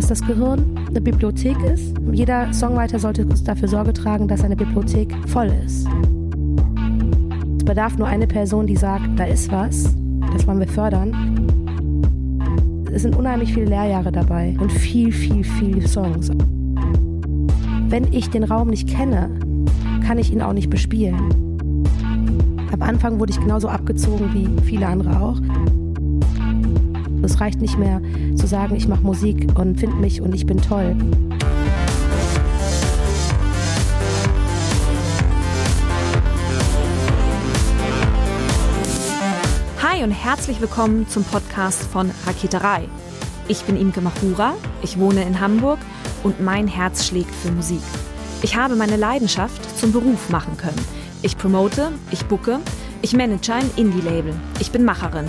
dass das Gehirn eine Bibliothek ist. Jeder Songwriter sollte dafür Sorge tragen, dass seine Bibliothek voll ist. Es bedarf nur eine Person, die sagt, da ist was, das wollen wir fördern. Es sind unheimlich viele Lehrjahre dabei und viel, viel, viel Songs. Wenn ich den Raum nicht kenne, kann ich ihn auch nicht bespielen. Am Anfang wurde ich genauso abgezogen wie viele andere auch. Es reicht nicht mehr zu sagen, ich mache Musik und finde mich und ich bin toll. Hi und herzlich willkommen zum Podcast von Raketerei. Ich bin Imke Machura, ich wohne in Hamburg und mein Herz schlägt für Musik. Ich habe meine Leidenschaft zum Beruf machen können. Ich promote, ich bucke, ich manage ein Indie-Label. Ich bin Macherin.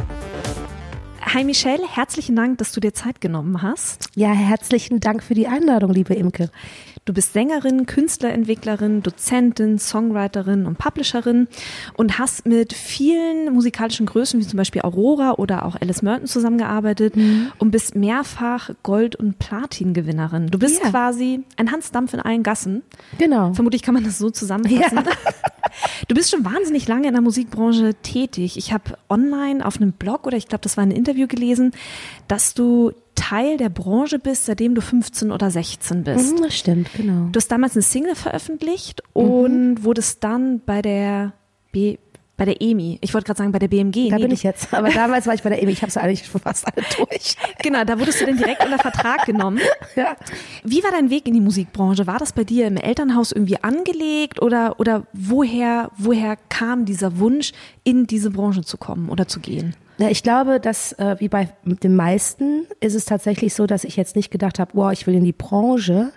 Hi Michelle, herzlichen Dank, dass du dir Zeit genommen hast. Ja, herzlichen Dank für die Einladung, liebe Imke. Du bist Sängerin, Künstlerentwicklerin, Dozentin, Songwriterin und Publisherin und hast mit vielen musikalischen Größen wie zum Beispiel Aurora oder auch Alice Merton zusammengearbeitet mhm. und bist mehrfach Gold- und Platin-Gewinnerin. Du bist ja. quasi ein Hans Dampf in allen Gassen. Genau. Vermutlich kann man das so zusammenfassen. Ja. Du bist schon wahnsinnig lange in der Musikbranche tätig. Ich habe online auf einem Blog oder ich glaube, das war ein Interview gelesen, dass du Teil der Branche bist, seitdem du 15 oder 16 bist. Mhm, das stimmt, genau. Du hast damals eine Single veröffentlicht und mhm. wurdest dann bei der B bei der EMI. Ich wollte gerade sagen, bei der BMG. Da nee, bin ich jetzt. Aber damals war ich bei der EMI. Ich habe es eigentlich schon fast alle durch. Genau, da wurdest du dann direkt unter Vertrag genommen. Ja. Wie war dein Weg in die Musikbranche? War das bei dir im Elternhaus irgendwie angelegt oder, oder woher, woher kam dieser Wunsch, in diese Branche zu kommen oder zu gehen? Ja, ich glaube, dass äh, wie bei den meisten ist es tatsächlich so, dass ich jetzt nicht gedacht habe, wow, ich will in die Branche,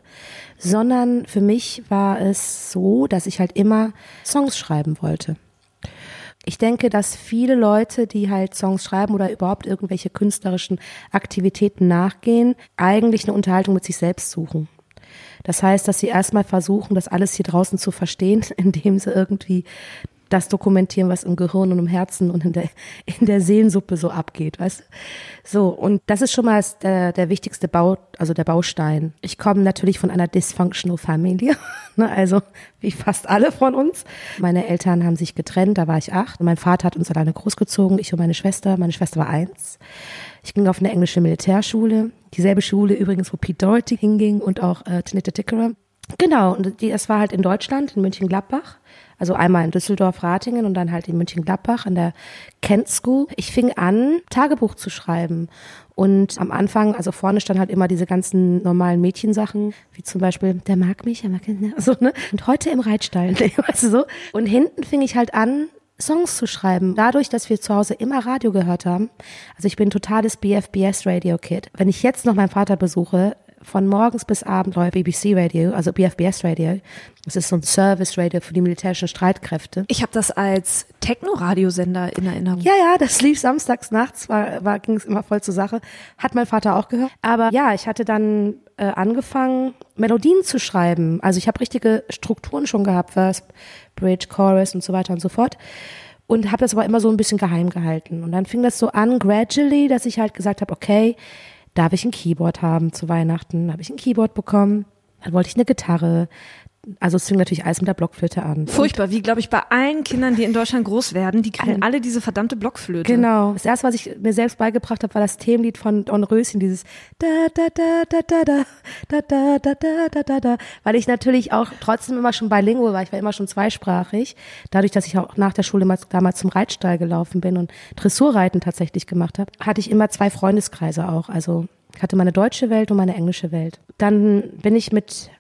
sondern für mich war es so, dass ich halt immer Songs schreiben wollte. Ich denke, dass viele Leute, die halt Songs schreiben oder überhaupt irgendwelche künstlerischen Aktivitäten nachgehen, eigentlich eine Unterhaltung mit sich selbst suchen. Das heißt, dass sie erstmal versuchen, das alles hier draußen zu verstehen, indem sie irgendwie das dokumentieren, was im Gehirn und im Herzen und in der, in der Seelensuppe so abgeht, weißt du? So, und das ist schon mal der, der wichtigste Bau, also der Baustein. Ich komme natürlich von einer dysfunctional Familie, ne, also wie fast alle von uns. Meine Eltern haben sich getrennt, da war ich acht. Mein Vater hat uns alleine großgezogen, ich und meine Schwester. Meine Schwester war eins. Ich ging auf eine englische Militärschule, dieselbe Schule übrigens, wo Pete Doherty hinging und auch äh, Tinette Tickerer. Genau, und die, das war halt in Deutschland, in München-Gladbach. Also einmal in Düsseldorf-Ratingen und dann halt in München-Gladbach an der Kent School. Ich fing an, Tagebuch zu schreiben. Und am Anfang, also vorne stand halt immer diese ganzen normalen Mädchensachen, wie zum Beispiel, der mag mich, der mag mich, so, ne? Und heute im Reitstall, ne? du so. Und hinten fing ich halt an, Songs zu schreiben. Dadurch, dass wir zu Hause immer Radio gehört haben. Also ich bin totales BFBS Radio Kid. Wenn ich jetzt noch meinen Vater besuche, von morgens bis abends läuft BBC Radio, also BFBS Radio. Das ist so ein Service Radio für die militärischen Streitkräfte. Ich habe das als Techno-Radiosender in Erinnerung. Ja, ja, das lief samstags nachts, war, war ging es immer voll zur Sache. Hat mein Vater auch gehört. Aber ja, ich hatte dann äh, angefangen, Melodien zu schreiben. Also ich habe richtige Strukturen schon gehabt, First, Bridge, Chorus und so weiter und so fort und habe das aber immer so ein bisschen geheim gehalten. Und dann fing das so an, gradually, dass ich halt gesagt habe, okay, darf ich ein Keyboard haben zu Weihnachten? Habe ich ein Keyboard bekommen? Dann wollte ich eine Gitarre. Also es fing natürlich alles mit der Blockflöte an. Furchtbar, wie glaube ich bei allen Kindern, die in Deutschland groß werden, die kriegen alle diese verdammte Blockflöte. Genau. Das erste, was ich mir selbst beigebracht habe, war das Themenlied von Don Röschen, dieses da da da da da da da da da da da da da, weil ich natürlich auch trotzdem immer schon bilingual war. Ich war immer schon zweisprachig, dadurch, dass ich auch nach der Schule mal, damals zum Reitstall gelaufen bin und Dressurreiten tatsächlich gemacht habe, hatte ich immer zwei Freundeskreise auch. Also ich hatte meine deutsche Welt und meine englische Welt. Dann bin ich mit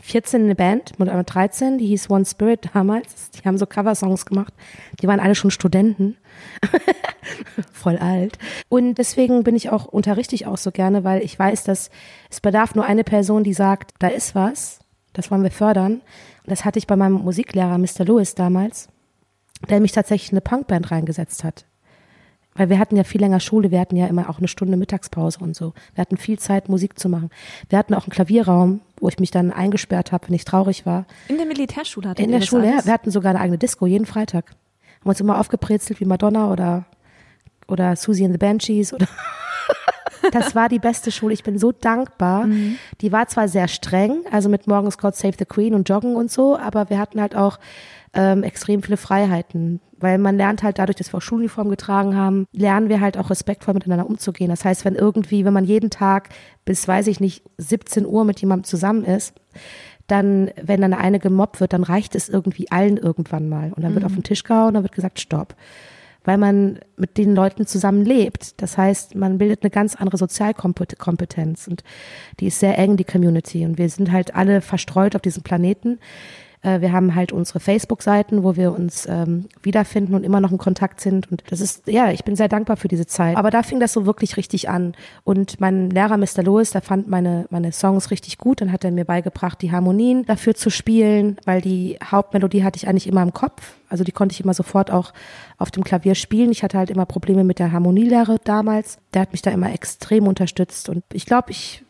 14 eine Band, mit 13, die hieß One Spirit damals. Die haben so Coversongs gemacht. Die waren alle schon Studenten. Voll alt. Und deswegen bin ich auch, unterrichte ich auch so gerne, weil ich weiß, dass es bedarf nur eine Person, die sagt, da ist was. Das wollen wir fördern. Und das hatte ich bei meinem Musiklehrer, Mr. Lewis damals, der mich tatsächlich in eine Punkband reingesetzt hat. Weil wir hatten ja viel länger Schule, wir hatten ja immer auch eine Stunde Mittagspause und so. Wir hatten viel Zeit, Musik zu machen. Wir hatten auch einen Klavierraum, wo ich mich dann eingesperrt habe, wenn ich traurig war. In der Militärschule hatten In der Schule, alles? ja. Wir hatten sogar eine eigene Disco, jeden Freitag. Haben uns immer aufgebrezelt wie Madonna oder, oder Susie and the Banshees oder Das war die beste Schule. Ich bin so dankbar. Mhm. Die war zwar sehr streng, also mit morgens God Save the Queen und Joggen und so, aber wir hatten halt auch ähm, extrem viele Freiheiten, weil man lernt halt dadurch, dass wir auch Schuluniform getragen haben, lernen wir halt auch respektvoll miteinander umzugehen. Das heißt, wenn irgendwie, wenn man jeden Tag bis, weiß ich nicht, 17 Uhr mit jemandem zusammen ist, dann, wenn dann eine gemobbt wird, dann reicht es irgendwie allen irgendwann mal. Und dann mhm. wird auf den Tisch gehauen und dann wird gesagt, stopp weil man mit den Leuten zusammen lebt. Das heißt, man bildet eine ganz andere Sozialkompetenz und die ist sehr eng, die Community. Und wir sind halt alle verstreut auf diesem Planeten. Äh, wir haben halt unsere Facebook-Seiten, wo wir uns ähm, wiederfinden und immer noch in Kontakt sind. Und das ist, ja, ich bin sehr dankbar für diese Zeit. Aber da fing das so wirklich richtig an. Und mein Lehrer Mr. Lewis, der fand meine, meine Songs richtig gut. Dann hat er mir beigebracht, die Harmonien dafür zu spielen, weil die Hauptmelodie hatte ich eigentlich immer im Kopf. Also die konnte ich immer sofort auch auf dem Klavier spielen. Ich hatte halt immer Probleme mit der Harmonielehre damals. Der hat mich da immer extrem unterstützt. Und ich glaube, ich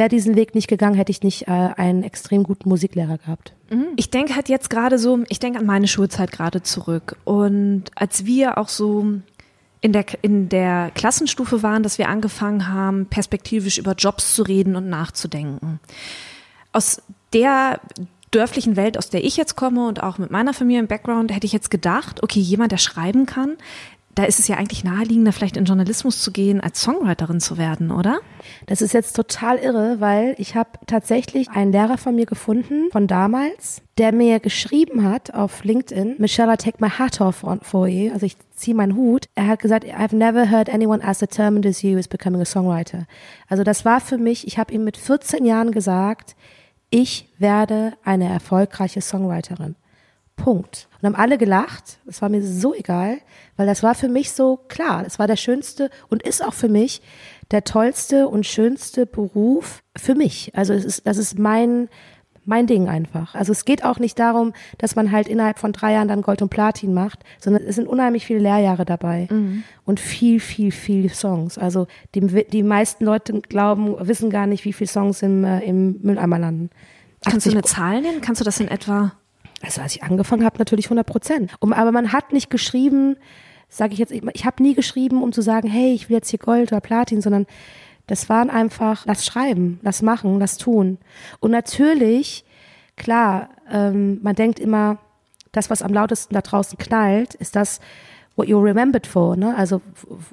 wäre diesen Weg nicht gegangen, hätte ich nicht äh, einen extrem guten Musiklehrer gehabt. Mhm. Ich denke halt jetzt gerade so, ich denke an meine Schulzeit gerade zurück. Und als wir auch so in der, in der Klassenstufe waren, dass wir angefangen haben, perspektivisch über Jobs zu reden und nachzudenken. Aus der dörflichen Welt, aus der ich jetzt komme und auch mit meiner Familie im Background, hätte ich jetzt gedacht, okay, jemand, der schreiben kann, da ist es ja eigentlich naheliegender, vielleicht in Journalismus zu gehen, als Songwriterin zu werden, oder? Das ist jetzt total irre, weil ich habe tatsächlich einen Lehrer von mir gefunden, von damals, der mir geschrieben hat auf LinkedIn, Michelle, I take my hat off for you, also ich ziehe meinen Hut. Er hat gesagt, I've never heard anyone as determined as you is becoming a songwriter. Also das war für mich, ich habe ihm mit 14 Jahren gesagt, ich werde eine erfolgreiche Songwriterin. Punkt. Und haben alle gelacht. Das war mir so egal, weil das war für mich so klar. Das war der schönste und ist auch für mich der tollste und schönste Beruf für mich. Also es ist, das ist mein, mein Ding einfach. Also es geht auch nicht darum, dass man halt innerhalb von drei Jahren dann Gold und Platin macht, sondern es sind unheimlich viele Lehrjahre dabei mhm. und viel, viel, viel Songs. Also die, die meisten Leute glauben, wissen gar nicht, wie viele Songs im, äh, im Mülleimer landen. Kannst du eine Zahl nennen? Kannst du das in etwa also als ich angefangen habe, natürlich 100 Prozent. Um, aber man hat nicht geschrieben, sage ich jetzt, ich, ich habe nie geschrieben, um zu sagen, hey, ich will jetzt hier Gold oder Platin, sondern das waren einfach, lass schreiben, lass machen, lass tun. Und natürlich, klar, ähm, man denkt immer, das, was am lautesten da draußen knallt, ist das, what you're remembered for, ne? Also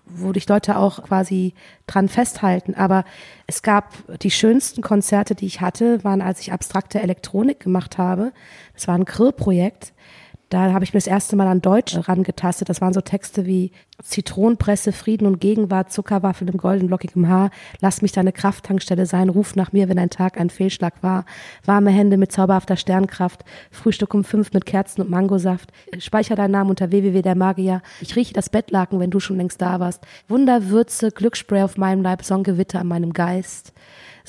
wo dich Leute auch quasi dran festhalten. Aber es gab die schönsten Konzerte, die ich hatte, waren, als ich abstrakte Elektronik gemacht habe. Das war ein Grill-Projekt. Da habe ich mir das erste Mal an Deutsch rangetastet. Das waren so Texte wie Zitronenpresse, Frieden und Gegenwart, Zuckerwaffel im golden lockigem Haar, lass mich deine Krafttankstelle sein, ruf nach mir, wenn ein Tag ein Fehlschlag war, warme Hände mit zauberhafter Sternkraft, Frühstück um fünf mit Kerzen und Mangosaft, speicher deinen Namen unter www der Magier, ich rieche das Bettlaken, wenn du schon längst da warst, Wunderwürze, Glücksspray auf meinem Leib, Sonnengewitter an meinem Geist.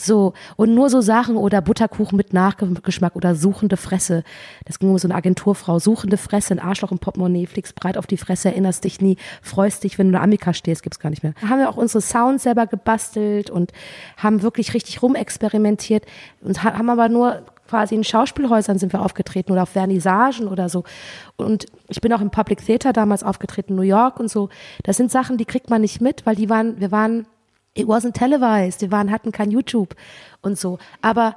So, und nur so Sachen oder Butterkuchen mit Nachgeschmack oder suchende Fresse. Das ging um so eine Agenturfrau. Suchende Fresse, ein Arschloch im Portemonnaie, fliegst breit auf die Fresse, erinnerst dich nie, freust dich, wenn du in der Amika stehst, gibt's gar nicht mehr. Da haben wir auch unsere Sounds selber gebastelt und haben wirklich richtig rumexperimentiert und haben aber nur quasi in Schauspielhäusern sind wir aufgetreten oder auf Vernissagen oder so. Und ich bin auch im Public Theater damals aufgetreten, New York und so. Das sind Sachen, die kriegt man nicht mit, weil die waren, wir waren it wasn't televised, wir waren, hatten kein YouTube und so. Aber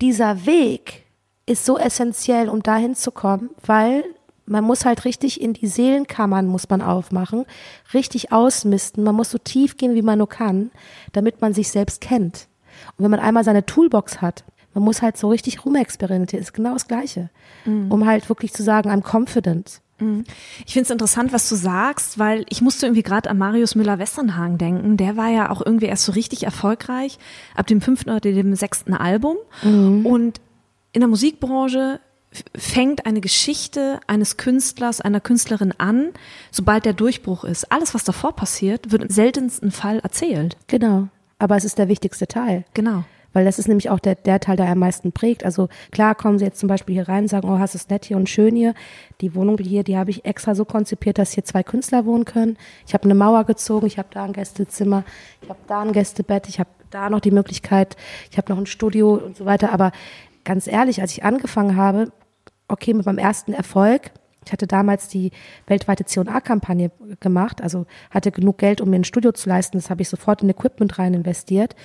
dieser Weg ist so essentiell, um dahin zu kommen, weil man muss halt richtig in die Seelenkammern muss man aufmachen, richtig ausmisten. Man muss so tief gehen, wie man nur kann, damit man sich selbst kennt. Und wenn man einmal seine Toolbox hat, man muss halt so richtig rumexperimentieren, ist genau das Gleiche. Mhm. Um halt wirklich zu sagen, I'm confident. Mhm. Ich finde es interessant, was du sagst, weil ich musste irgendwie gerade an Marius Müller-Westernhagen denken. Der war ja auch irgendwie erst so richtig erfolgreich ab dem fünften oder dem sechsten Album. Mhm. Und in der Musikbranche fängt eine Geschichte eines Künstlers, einer Künstlerin an, sobald der Durchbruch ist. Alles, was davor passiert, wird im seltensten Fall erzählt. Genau. Aber es ist der wichtigste Teil. Genau. Weil das ist nämlich auch der, der Teil, der am meisten prägt. Also klar kommen sie jetzt zum Beispiel hier rein und sagen, oh, hast es nett hier und schön hier. Die Wohnung hier, die habe ich extra so konzipiert, dass hier zwei Künstler wohnen können. Ich habe eine Mauer gezogen, ich habe da ein Gästezimmer, ich habe da ein Gästebett, ich habe da noch die Möglichkeit, ich habe noch ein Studio und so weiter. Aber ganz ehrlich, als ich angefangen habe, okay, mit meinem ersten Erfolg, ich hatte damals die weltweite C&A-Kampagne gemacht, also hatte genug Geld, um mir ein Studio zu leisten. Das habe ich sofort in Equipment rein investiert.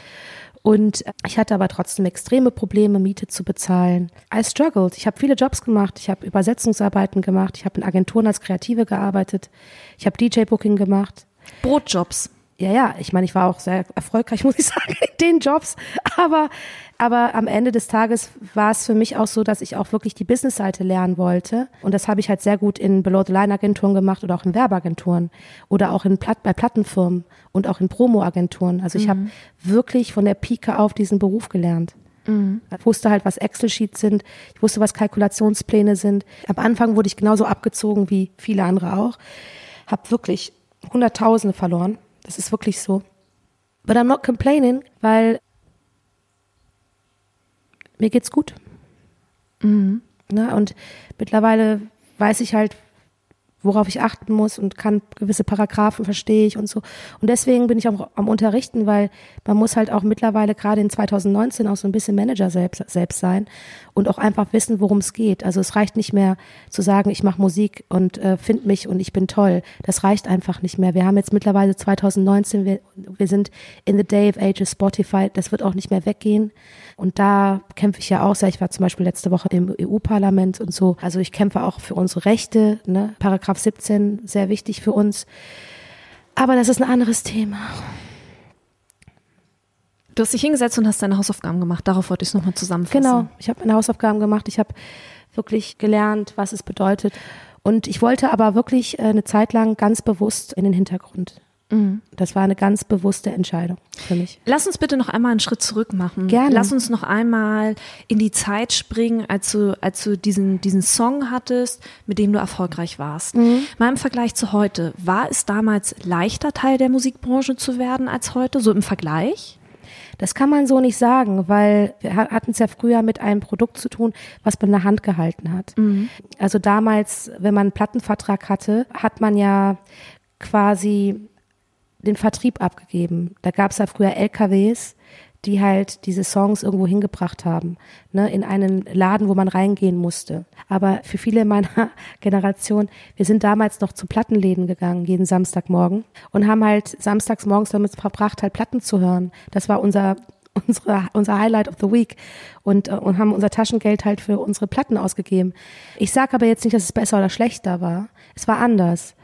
Und ich hatte aber trotzdem extreme Probleme, Miete zu bezahlen. I struggled. Ich habe viele Jobs gemacht. Ich habe Übersetzungsarbeiten gemacht. Ich habe in Agenturen als Kreative gearbeitet. Ich habe DJ-Booking gemacht. Brotjobs. Ja, ja. Ich meine, ich war auch sehr erfolgreich, muss ich sagen, in den Jobs. Aber aber am Ende des Tages war es für mich auch so, dass ich auch wirklich die Business-Seite lernen wollte. Und das habe ich halt sehr gut in Below-the-Line-Agenturen gemacht oder auch in Werbeagenturen oder auch in Platt bei Plattenfirmen und auch in Promo-Agenturen. Also ich mhm. habe wirklich von der Pike auf diesen Beruf gelernt. Mhm. Ich wusste halt, was Excel-Sheets sind. Ich wusste, was Kalkulationspläne sind. Am Anfang wurde ich genauso abgezogen wie viele andere auch. Hab wirklich Hunderttausende verloren. Das ist wirklich so. But I'm not complaining, weil mir geht's gut. Mhm. Ne? Und mittlerweile weiß ich halt, worauf ich achten muss und kann gewisse Paragraphen verstehe ich und so. Und deswegen bin ich auch am Unterrichten, weil man muss halt auch mittlerweile gerade in 2019 auch so ein bisschen Manager selbst, selbst sein und auch einfach wissen, worum es geht. Also es reicht nicht mehr zu sagen, ich mache Musik und äh, find mich und ich bin toll. Das reicht einfach nicht mehr. Wir haben jetzt mittlerweile 2019, wir, wir sind in the day of age of Spotify, das wird auch nicht mehr weggehen. Und da kämpfe ich ja auch sehr. Ich war zum Beispiel letzte Woche im EU-Parlament und so. Also ich kämpfe auch für unsere Rechte. Ne? Paragraph 17, sehr wichtig für uns. Aber das ist ein anderes Thema. Du hast dich hingesetzt und hast deine Hausaufgaben gemacht. Darauf wollte ich es nochmal zusammenfassen. Genau, ich habe meine Hausaufgaben gemacht. Ich habe wirklich gelernt, was es bedeutet. Und ich wollte aber wirklich äh, eine Zeit lang ganz bewusst in den Hintergrund. Mhm. Das war eine ganz bewusste Entscheidung für mich. Lass uns bitte noch einmal einen Schritt zurück machen. Gerne. Lass uns noch einmal in die Zeit springen, als du, als du diesen, diesen Song hattest, mit dem du erfolgreich warst. Mhm. Mal im Vergleich zu heute. War es damals leichter, Teil der Musikbranche zu werden als heute? So im Vergleich? Das kann man so nicht sagen, weil wir hatten es ja früher mit einem Produkt zu tun, was man in der Hand gehalten hat. Mhm. Also damals, wenn man einen Plattenvertrag hatte, hat man ja quasi den Vertrieb abgegeben. Da gab es ja früher LKWs, die halt diese Songs irgendwo hingebracht haben, ne, in einen Laden, wo man reingehen musste. Aber für viele meiner Generation, wir sind damals noch zu Plattenläden gegangen, jeden Samstagmorgen und haben halt samstags morgens damit verbracht, halt Platten zu hören. Das war unser unsere, unser Highlight of the Week und, äh, und haben unser Taschengeld halt für unsere Platten ausgegeben. Ich sage aber jetzt nicht, dass es besser oder schlechter war. Es war anders.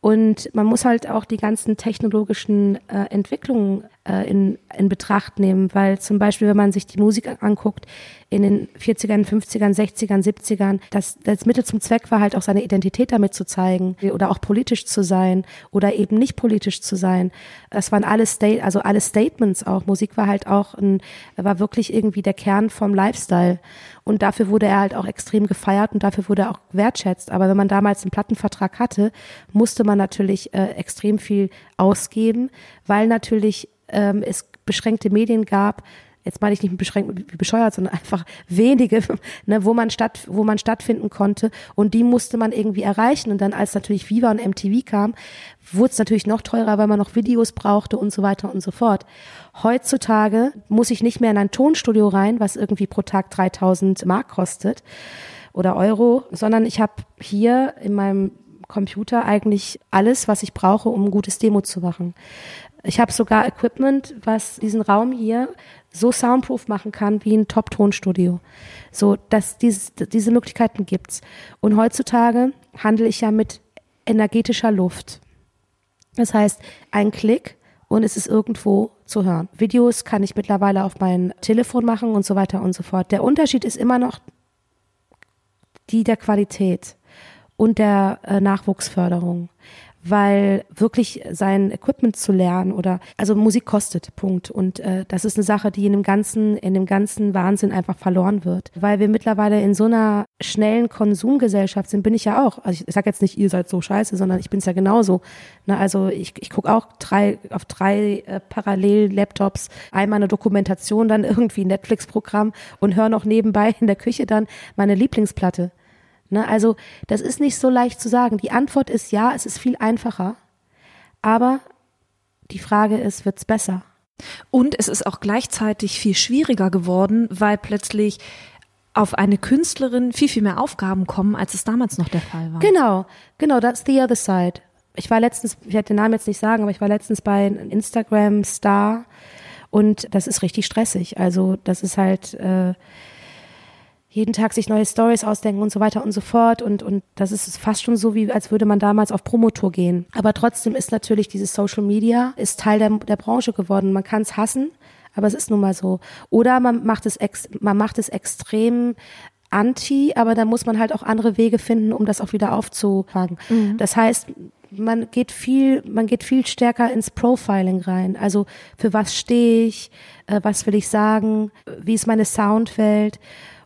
Und man muss halt auch die ganzen technologischen äh, Entwicklungen äh, in, in Betracht nehmen, weil zum Beispiel, wenn man sich die Musik anguckt, in den 40ern, 50ern, 60ern, 70ern, das, das Mittel zum Zweck war halt auch seine Identität damit zu zeigen oder auch politisch zu sein oder eben nicht politisch zu sein. Das waren alles State, also alle Statements auch. Musik war halt auch ein, war wirklich irgendwie der Kern vom Lifestyle. Und dafür wurde er halt auch extrem gefeiert und dafür wurde er auch wertschätzt. Aber wenn man damals einen Plattenvertrag hatte, musste man natürlich äh, extrem viel ausgeben, weil natürlich ähm, es beschränkte Medien gab, jetzt meine ich nicht beschränkt wie bescheuert, sondern einfach wenige, ne, wo man statt, wo man stattfinden konnte und die musste man irgendwie erreichen und dann als natürlich Viva und MTV kam, wurde es natürlich noch teurer, weil man noch Videos brauchte und so weiter und so fort. Heutzutage muss ich nicht mehr in ein Tonstudio rein, was irgendwie pro Tag 3000 Mark kostet oder Euro, sondern ich habe hier in meinem Computer eigentlich alles, was ich brauche, um ein gutes Demo zu machen. Ich habe sogar Equipment, was diesen Raum hier so soundproof machen kann wie ein Top-Tonstudio. So, dass dieses, diese Möglichkeiten gibt's. Und heutzutage handle ich ja mit energetischer Luft. Das heißt, ein Klick und es ist irgendwo zu hören. Videos kann ich mittlerweile auf mein Telefon machen und so weiter und so fort. Der Unterschied ist immer noch die der Qualität. Und der äh, Nachwuchsförderung weil wirklich sein Equipment zu lernen oder also Musik kostet Punkt und äh, das ist eine Sache, die in dem ganzen in dem ganzen Wahnsinn einfach verloren wird, weil wir mittlerweile in so einer schnellen Konsumgesellschaft sind, bin ich ja auch. Also ich, sage jetzt nicht, ihr seid so scheiße, sondern ich bin es ja genauso. Na, also ich, ich gucke auch drei auf drei äh, Parallel-Laptops einmal eine Dokumentation, dann irgendwie ein Netflix-Programm und höre noch nebenbei in der Küche dann meine Lieblingsplatte. Ne, also das ist nicht so leicht zu sagen. Die Antwort ist ja, es ist viel einfacher. Aber die Frage ist, wird's besser? Und es ist auch gleichzeitig viel schwieriger geworden, weil plötzlich auf eine Künstlerin viel, viel mehr Aufgaben kommen, als es damals noch der Fall war. Genau, genau, that's the other side. Ich war letztens, ich werde den Namen jetzt nicht sagen, aber ich war letztens bei Instagram Star und das ist richtig stressig. Also das ist halt äh, jeden Tag sich neue Stories ausdenken und so weiter und so fort. Und, und das ist fast schon so, wie als würde man damals auf Promotour gehen. Aber trotzdem ist natürlich dieses Social Media ist Teil der, der Branche geworden. Man kann es hassen, aber es ist nun mal so. Oder man macht es ex, man macht es extrem anti, aber dann muss man halt auch andere Wege finden, um das auch wieder aufzufangen. Mhm. Das heißt, man geht viel, man geht viel stärker ins Profiling rein. Also für was stehe ich, äh, was will ich sagen, wie ist meine Soundwelt.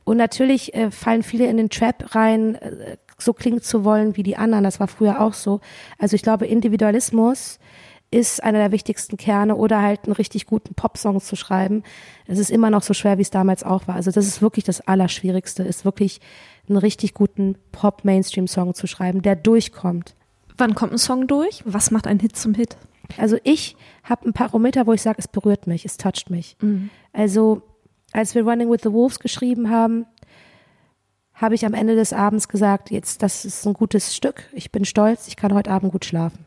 Und natürlich äh, fallen viele in den Trap rein, äh, so klingen zu wollen wie die anderen. Das war früher auch so. Also ich glaube, Individualismus ist einer der wichtigsten Kerne oder halt einen richtig guten Popsong zu schreiben. Es ist immer noch so schwer, wie es damals auch war. Also das ist wirklich das Allerschwierigste, ist wirklich einen richtig guten Pop-Mainstream-Song zu schreiben, der durchkommt. Wann kommt ein Song durch? Was macht ein Hit zum Hit? Also ich habe ein Parameter, wo ich sage, es berührt mich, es toucht mich. Mhm. Also als wir Running with the Wolves geschrieben haben, habe ich am Ende des Abends gesagt, jetzt, das ist ein gutes Stück, ich bin stolz, ich kann heute Abend gut schlafen.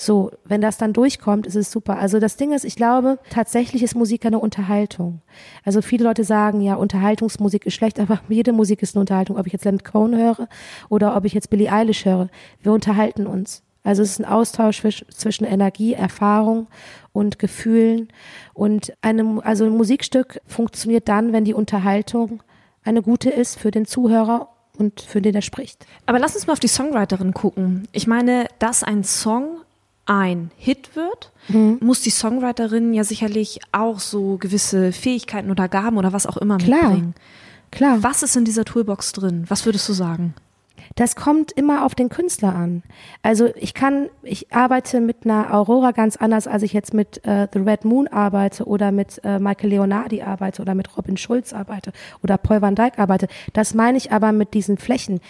So, wenn das dann durchkommt, ist es super. Also das Ding ist, ich glaube, tatsächlich ist Musik eine Unterhaltung. Also viele Leute sagen, ja, Unterhaltungsmusik ist schlecht, aber jede Musik ist eine Unterhaltung. Ob ich jetzt Leonard Cohen höre oder ob ich jetzt Billie Eilish höre, wir unterhalten uns. Also es ist ein Austausch zwischen Energie, Erfahrung und Gefühlen. Und eine, also ein Musikstück funktioniert dann, wenn die Unterhaltung eine gute ist für den Zuhörer und für den er spricht. Aber lass uns mal auf die Songwriterin gucken. Ich meine, dass ein Song ein Hit wird, mhm. muss die Songwriterin ja sicherlich auch so gewisse Fähigkeiten oder Gaben oder was auch immer Klar. mitbringen. Klar. Was ist in dieser Toolbox drin? Was würdest du sagen? Das kommt immer auf den Künstler an. Also ich kann, ich arbeite mit einer Aurora ganz anders, als ich jetzt mit äh, The Red Moon arbeite oder mit äh, Michael Leonardi arbeite oder mit Robin Schulz arbeite oder Paul van Dyk arbeite. Das meine ich aber mit diesen Flächen.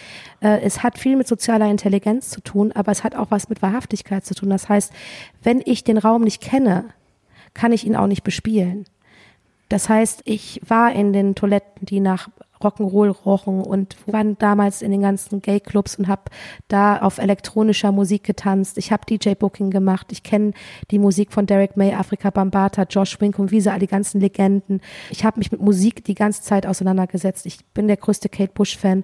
Äh, es hat viel mit sozialer Intelligenz zu tun, aber es hat auch was mit Wahrhaftigkeit zu tun. Das heißt, wenn ich den Raum nicht kenne, kann ich ihn auch nicht bespielen. Das heißt, ich war in den Toiletten, die nach Rock'n'Roll rochen und waren damals in den ganzen Gay-Clubs und habe da auf elektronischer Musik getanzt. Ich habe DJ-Booking gemacht. Ich kenne die Musik von Derek May, Afrika Bambata, Josh Wink und Wiese, all die ganzen Legenden. Ich habe mich mit Musik die ganze Zeit auseinandergesetzt. Ich bin der größte Kate Bush-Fan.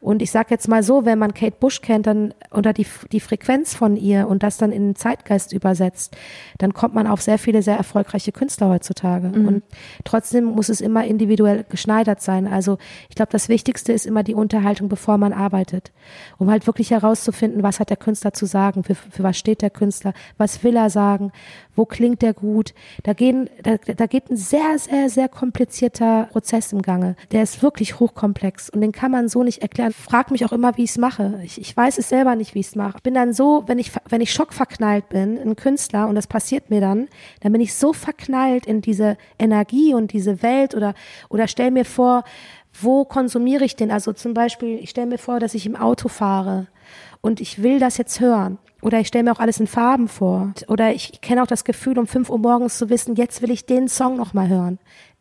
Und ich sage jetzt mal so, wenn man Kate Bush kennt, dann unter die, die Frequenz von ihr und das dann in den Zeitgeist übersetzt, dann kommt man auf sehr viele sehr erfolgreiche Künstler heutzutage. Mhm. Und trotzdem muss es immer individuell geschneidert sein. Also ich glaube, das Wichtigste ist immer die Unterhaltung, bevor man arbeitet, um halt wirklich herauszufinden, was hat der Künstler zu sagen, für, für was steht der Künstler, was will er sagen, wo klingt der gut. Da, gehen, da, da geht ein sehr, sehr, sehr komplizierter Prozess im Gange. Der ist wirklich hochkomplex und den kann man so nicht erklären. Frag mich auch immer, wie ich es mache. Ich, ich weiß es selber nicht, wie ich es mache. Ich bin dann so, wenn ich, wenn ich schockverknallt bin, ein Künstler, und das passiert mir dann, dann bin ich so verknallt in diese Energie und diese Welt oder, oder stell mir vor, wo konsumiere ich den? Also zum Beispiel, ich stelle mir vor, dass ich im Auto fahre und ich will das jetzt hören. Oder ich stelle mir auch alles in Farben vor. Oder ich kenne auch das Gefühl, um fünf Uhr morgens zu wissen, jetzt will ich den Song nochmal hören.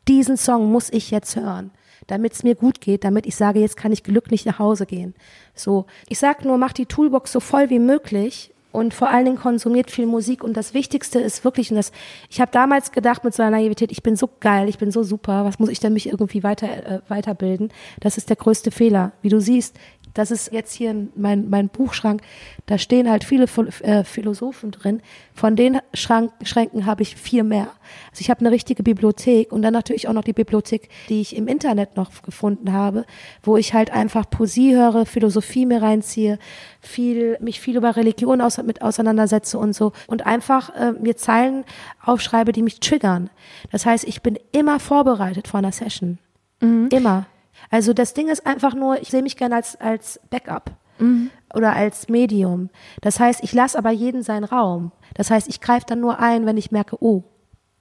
Diesen Song muss ich jetzt hören, damit es mir gut geht, damit ich sage, jetzt kann ich glücklich nach Hause gehen. So, ich sag nur, mach die Toolbox so voll wie möglich und vor allen Dingen konsumiert viel Musik. Und das Wichtigste ist wirklich, und das, ich habe damals gedacht mit so einer Naivität, ich bin so geil, ich bin so super, was muss ich denn mich irgendwie weiter, äh, weiterbilden? Das ist der größte Fehler. Wie du siehst, das ist jetzt hier mein, mein Buchschrank. Da stehen halt viele äh, Philosophen drin. Von den Schrank, Schränken habe ich vier mehr. Also ich habe eine richtige Bibliothek und dann natürlich auch noch die Bibliothek, die ich im Internet noch gefunden habe, wo ich halt einfach Poesie höre, Philosophie mir reinziehe, viel, mich viel über Religion aus, mit auseinandersetze und so und einfach äh, mir Zeilen aufschreibe, die mich triggern. Das heißt, ich bin immer vorbereitet vor einer Session. Mhm. Immer. Also das Ding ist einfach nur, ich sehe mich gerne als, als Backup mhm. oder als Medium. Das heißt, ich lasse aber jeden seinen Raum. Das heißt, ich greife dann nur ein, wenn ich merke, oh.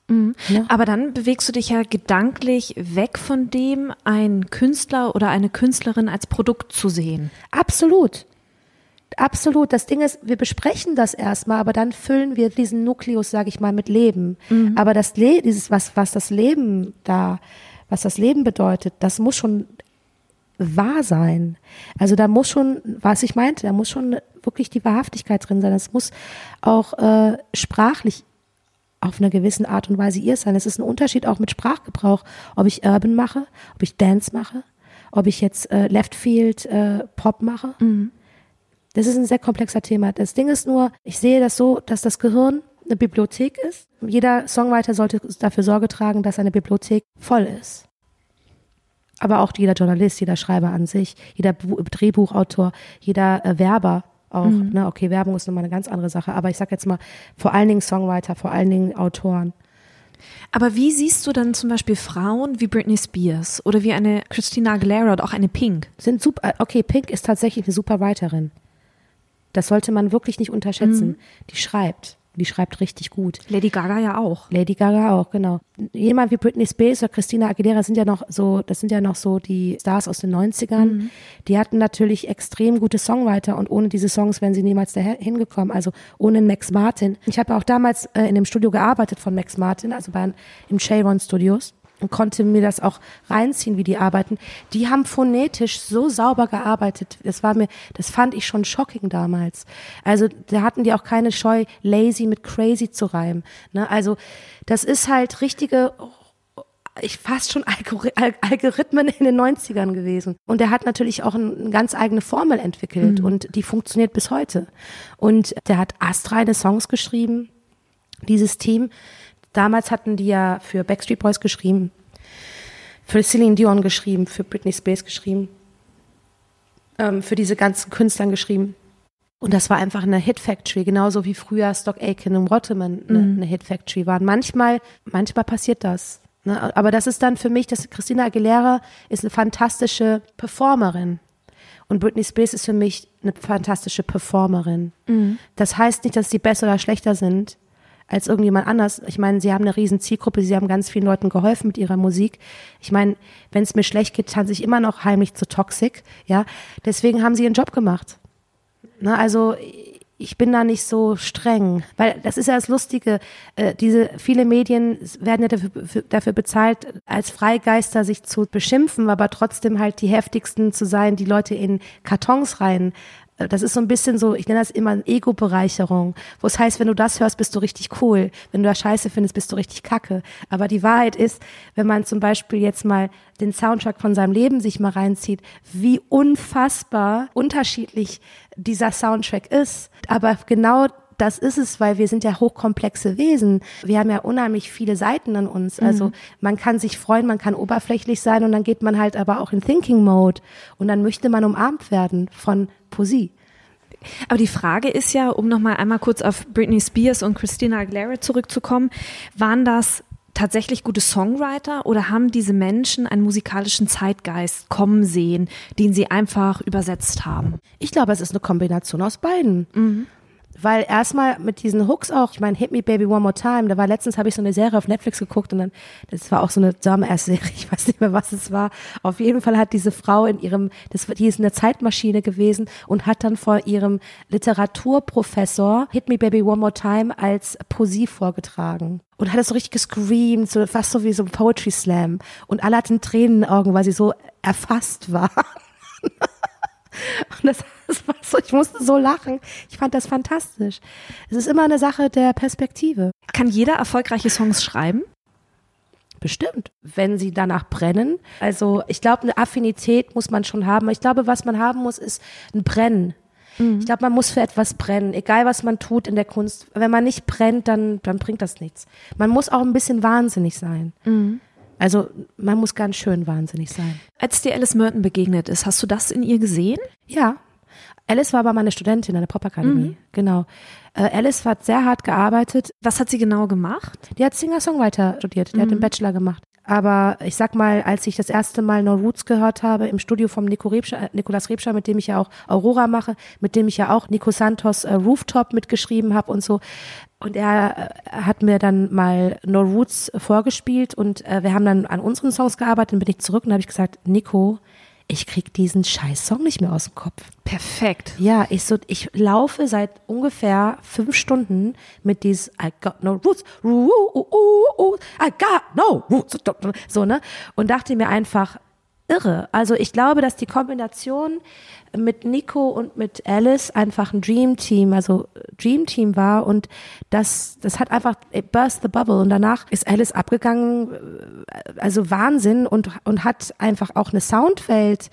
Mhm. Ja. Aber dann bewegst du dich ja gedanklich weg von dem, einen Künstler oder eine Künstlerin als Produkt zu sehen. Absolut. Absolut. Das Ding ist, wir besprechen das erstmal, aber dann füllen wir diesen Nukleus, sage ich mal, mit Leben. Mhm. Aber das Le dieses, was, was das Leben da was das Leben bedeutet, das muss schon wahr sein. Also da muss schon, was ich meinte, da muss schon wirklich die Wahrhaftigkeit drin sein. Das muss auch äh, sprachlich auf einer gewissen Art und Weise ihr sein. Es ist ein Unterschied auch mit Sprachgebrauch, ob ich Urban mache, ob ich Dance mache, ob ich jetzt äh, Left Field äh, Pop mache. Mhm. Das ist ein sehr komplexer Thema. Das Ding ist nur, ich sehe das so, dass das Gehirn eine Bibliothek ist. Jeder Songwriter sollte dafür Sorge tragen, dass seine Bibliothek voll ist. Aber auch jeder Journalist, jeder Schreiber an sich, jeder Drehbuchautor, jeder äh, Werber auch. Mhm. Ne? Okay, Werbung ist nochmal eine ganz andere Sache. Aber ich sag jetzt mal, vor allen Dingen Songwriter, vor allen Dingen Autoren. Aber wie siehst du dann zum Beispiel Frauen wie Britney Spears oder wie eine Christina Aguilera oder auch eine Pink? Sind super, äh, okay, Pink ist tatsächlich eine super Writerin. Das sollte man wirklich nicht unterschätzen. Mhm. Die schreibt. Die schreibt richtig gut. Lady Gaga ja auch. Lady Gaga auch, genau. Jemand wie Britney Spears oder Christina Aguilera sind ja noch so, das sind ja noch so die Stars aus den 90ern. Mhm. Die hatten natürlich extrem gute Songwriter und ohne diese Songs wären sie niemals dahin gekommen. Also ohne Max Martin. Ich habe auch damals äh, in dem Studio gearbeitet von Max Martin, also bei, im Cheiron Studios und konnte mir das auch reinziehen, wie die arbeiten. Die haben phonetisch so sauber gearbeitet. Das war mir, das fand ich schon shocking damals. Also da hatten die auch keine Scheu, lazy mit crazy zu reimen. Ne? Also das ist halt richtige ich fast schon Algorithmen in den 90ern gewesen. Und er hat natürlich auch eine ganz eigene Formel entwickelt mhm. und die funktioniert bis heute. Und der hat astreine Songs geschrieben, dieses Team. Damals hatten die ja für Backstreet Boys geschrieben, für Celine Dion geschrieben, für Britney Spears geschrieben, ähm, für diese ganzen Künstlern geschrieben. Und das war einfach eine Hit Factory, genauso wie früher Stock Aitken und Waterman eine, mhm. eine Hit Factory waren. Manchmal, manchmal passiert das. Ne? Aber das ist dann für mich, dass Christina Aguilera ist eine fantastische Performerin. Und Britney Spears ist für mich eine fantastische Performerin. Mhm. Das heißt nicht, dass sie besser oder schlechter sind als irgendjemand anders. Ich meine, sie haben eine riesen Zielgruppe, sie haben ganz vielen Leuten geholfen mit ihrer Musik. Ich meine, wenn es mir schlecht geht, tanze ich immer noch heimlich zu Toxic, ja. Deswegen haben sie ihren Job gemacht. Na, also ich bin da nicht so streng, weil das ist ja das Lustige. Äh, diese viele Medien werden ja dafür, dafür bezahlt, als Freigeister sich zu beschimpfen, aber trotzdem halt die heftigsten zu sein, die Leute in Kartons rein das ist so ein bisschen so, ich nenne das immer Ego-Bereicherung, wo es heißt, wenn du das hörst, bist du richtig cool. Wenn du das scheiße findest, bist du richtig kacke. Aber die Wahrheit ist, wenn man zum Beispiel jetzt mal den Soundtrack von seinem Leben sich mal reinzieht, wie unfassbar unterschiedlich dieser Soundtrack ist. Aber genau das ist es, weil wir sind ja hochkomplexe Wesen. Wir haben ja unheimlich viele Seiten an uns. Mhm. Also man kann sich freuen, man kann oberflächlich sein und dann geht man halt aber auch in Thinking Mode und dann möchte man umarmt werden von Poesie. Aber die Frage ist ja, um nochmal einmal kurz auf Britney Spears und Christina Aguilera zurückzukommen, waren das tatsächlich gute Songwriter oder haben diese Menschen einen musikalischen Zeitgeist kommen sehen, den sie einfach übersetzt haben? Ich glaube, es ist eine Kombination aus beiden. Mhm. Weil erstmal mit diesen Hooks auch, ich meine, Hit Me Baby One More Time, da war letztens, habe ich so eine Serie auf Netflix geguckt und dann, das war auch so eine Dame-Serie, ich weiß nicht mehr, was es war. Auf jeden Fall hat diese Frau in ihrem, das, die ist eine Zeitmaschine gewesen und hat dann vor ihrem Literaturprofessor Hit Me Baby One More Time als Poesie vorgetragen. Und hat es so richtig gescreamt, so fast so wie so ein Poetry Slam. Und alle hatten Tränen in den Augen, weil sie so erfasst war. Und das, das war so, ich musste so lachen. Ich fand das fantastisch. Es ist immer eine Sache der Perspektive. Kann jeder erfolgreiche Songs schreiben? Bestimmt, wenn sie danach brennen. Also ich glaube, eine Affinität muss man schon haben. Ich glaube, was man haben muss, ist ein Brennen. Mhm. Ich glaube, man muss für etwas brennen, egal was man tut in der Kunst. Wenn man nicht brennt, dann, dann bringt das nichts. Man muss auch ein bisschen wahnsinnig sein. Mhm. Also man muss ganz schön wahnsinnig sein. Als dir Alice Merton begegnet ist, hast du das in ihr gesehen? Ja. Alice war aber meine Studentin an der Popakademie. Mhm. Genau. Äh, Alice hat sehr hart gearbeitet. Was hat sie genau gemacht? Die hat Singer-Songwriter studiert. Die mhm. hat den Bachelor gemacht. Aber ich sag mal, als ich das erste Mal No Roots gehört habe im Studio vom Nico Rebscher, äh, Nikolas Rebscher, mit dem ich ja auch Aurora mache, mit dem ich ja auch Nico Santos äh, Rooftop mitgeschrieben habe und so. Und er äh, hat mir dann mal No Roots vorgespielt und äh, wir haben dann an unseren Songs gearbeitet. Dann bin ich zurück und habe ich gesagt, Nico, ich krieg diesen scheiß Song nicht mehr aus dem Kopf. Perfekt. Ja, ich so, ich laufe seit ungefähr fünf Stunden mit dieses I got no roots, I got no roots, so, ne? Und dachte mir einfach, irre. Also ich glaube, dass die Kombination mit Nico und mit Alice einfach ein Dream Team, also Dream Team war und das, das hat einfach burst the bubble und danach ist Alice abgegangen, also Wahnsinn und, und hat einfach auch eine Soundwelt